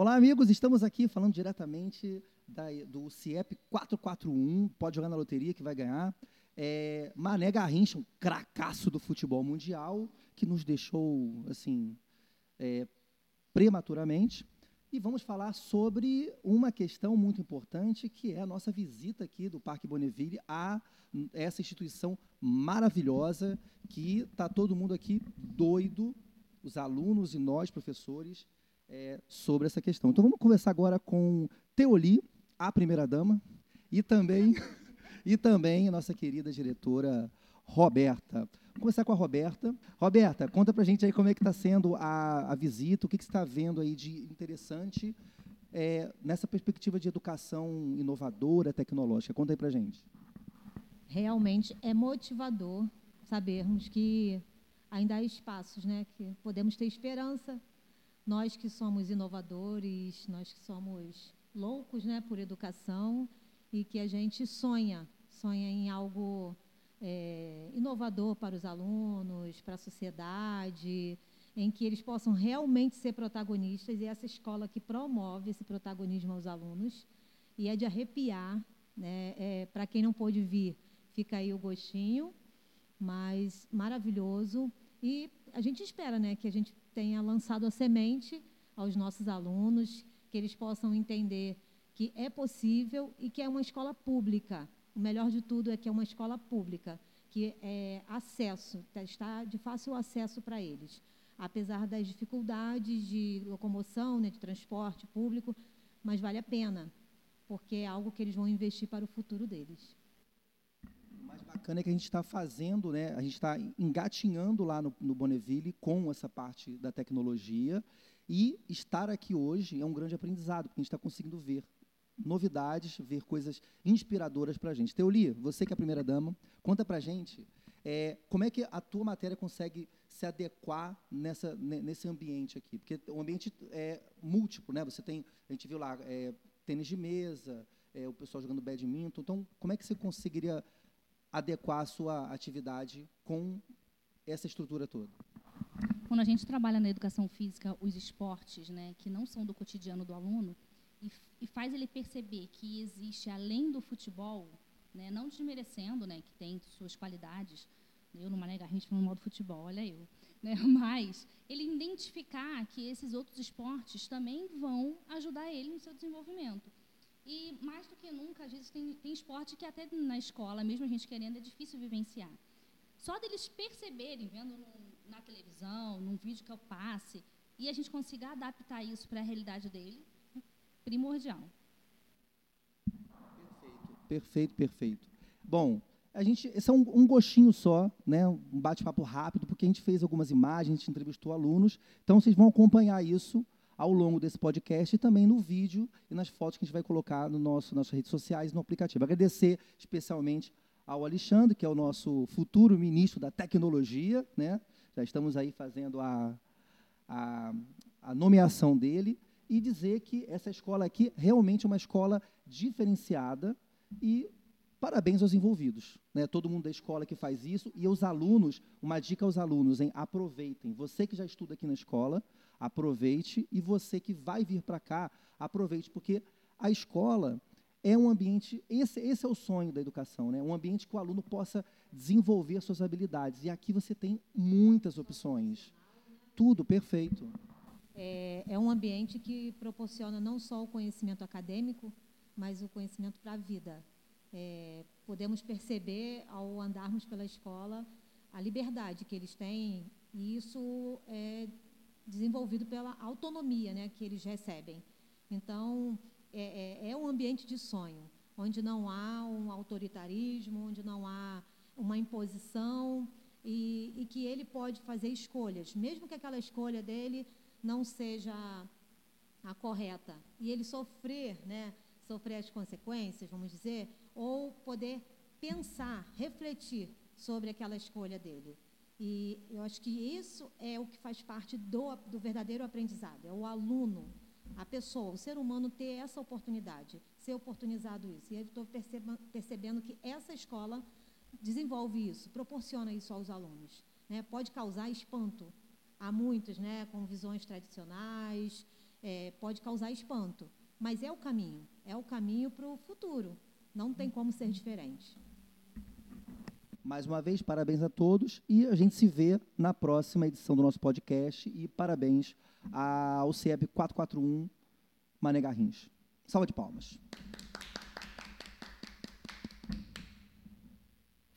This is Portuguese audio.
Olá, amigos. Estamos aqui falando diretamente da, do CIEP 441. Pode jogar na loteria que vai ganhar. É, Mané Garrincha, um cracaço do futebol mundial, que nos deixou assim é, prematuramente. E vamos falar sobre uma questão muito importante, que é a nossa visita aqui do Parque Bonneville a essa instituição maravilhosa que está todo mundo aqui doido, os alunos e nós, professores, é, sobre essa questão. Então vamos conversar agora com Teoli, a primeira-dama, e também, e também nossa querida diretora Roberta. Vamos começar com a Roberta. Roberta, conta para a gente aí como é que está sendo a, a, visita, o que, que você está vendo aí de interessante é, nessa perspectiva de educação inovadora, tecnológica. Conta aí para a gente. Realmente é motivador sabermos que ainda há espaços, né, que podemos ter esperança nós que somos inovadores, nós que somos loucos né, por educação e que a gente sonha, sonha em algo é, inovador para os alunos, para a sociedade, em que eles possam realmente ser protagonistas, e essa escola que promove esse protagonismo aos alunos, e é de arrepiar, né? É, para quem não pôde vir, fica aí o gostinho, mas maravilhoso, e a gente espera né, que a gente tenha lançado a semente aos nossos alunos, que eles possam entender que é possível e que é uma escola pública. O melhor de tudo é que é uma escola pública, que é acesso, tá, está de fácil acesso para eles. Apesar das dificuldades de locomoção, né, de transporte público, mas vale a pena, porque é algo que eles vão investir para o futuro deles bacana é que a gente está fazendo, né, a gente está engatinhando lá no, no Bonneville com essa parte da tecnologia e estar aqui hoje é um grande aprendizado, porque a gente está conseguindo ver novidades, ver coisas inspiradoras para a gente. Teolia, você que é a primeira dama, conta para a gente é, como é que a tua matéria consegue se adequar nessa, nesse ambiente aqui? Porque o ambiente é múltiplo, né? Você tem, a gente viu lá, é, tênis de mesa, é, o pessoal jogando badminton. Então, como é que você conseguiria adequar a sua atividade com essa estrutura toda? Quando a gente trabalha na educação física, os esportes, né, que não são do cotidiano do aluno, e, e faz ele perceber que existe além do futebol, né, não desmerecendo, né, que tem suas qualidades, eu no Mané Garrincha no modo futebol, olha eu, né, mas ele identificar que esses outros esportes também vão ajudar ele no seu desenvolvimento. E mais do que nunca, às vezes tem, tem esporte que até na escola, mesmo a gente querendo, é difícil vivenciar. Só deles perceberem, vendo no, na televisão, num vídeo que eu passe, e a gente consiga adaptar isso para a realidade dele, primordial. Perfeito, perfeito, perfeito. Bom, a gente, esse é um, um gostinho só, né, um bate-papo rápido, porque a gente fez algumas imagens, a gente entrevistou alunos, então vocês vão acompanhar isso ao longo desse podcast e também no vídeo e nas fotos que a gente vai colocar no nosso nossas redes sociais no aplicativo. Agradecer especialmente ao Alexandre, que é o nosso futuro ministro da tecnologia, né? Já estamos aí fazendo a, a, a nomeação dele e dizer que essa escola aqui realmente é uma escola diferenciada e parabéns aos envolvidos, né? Todo mundo da escola que faz isso e os alunos, uma dica aos alunos, hein? Aproveitem. Você que já estuda aqui na escola, aproveite e você que vai vir para cá, aproveite, porque a escola é um ambiente, esse, esse é o sonho da educação, né? um ambiente que o aluno possa desenvolver suas habilidades. E aqui você tem muitas opções. Tudo perfeito. É, é um ambiente que proporciona não só o conhecimento acadêmico, mas o conhecimento para a vida. É, podemos perceber, ao andarmos pela escola, a liberdade que eles têm, e isso é desenvolvido pela autonomia né, que eles recebem. Então, é, é, é um ambiente de sonho, onde não há um autoritarismo, onde não há uma imposição e, e, que ele pode fazer escolhas, mesmo que aquela escolha dele não seja a correta, e ele sofrer, né, sofrer as consequências, vamos dizer, ou poder pensar, refletir sobre aquela escolha dele. E eu acho que isso é o que faz parte do, do verdadeiro aprendizado, é o aluno, a pessoa, o ser humano ter essa oportunidade, ser oportunizado isso. E eu estou percebendo que essa escola desenvolve isso, proporciona isso aos alunos. Né? Pode causar espanto a muitos, né, com visões tradicionais, é, pode causar espanto, mas é o caminho, é o caminho para o futuro. Não tem como ser diferente. Mais uma vez, parabéns a todos e a gente se vê na próxima edição do nosso podcast e parabéns ao CIEB 441 Mané Garrins. Salva de palmas.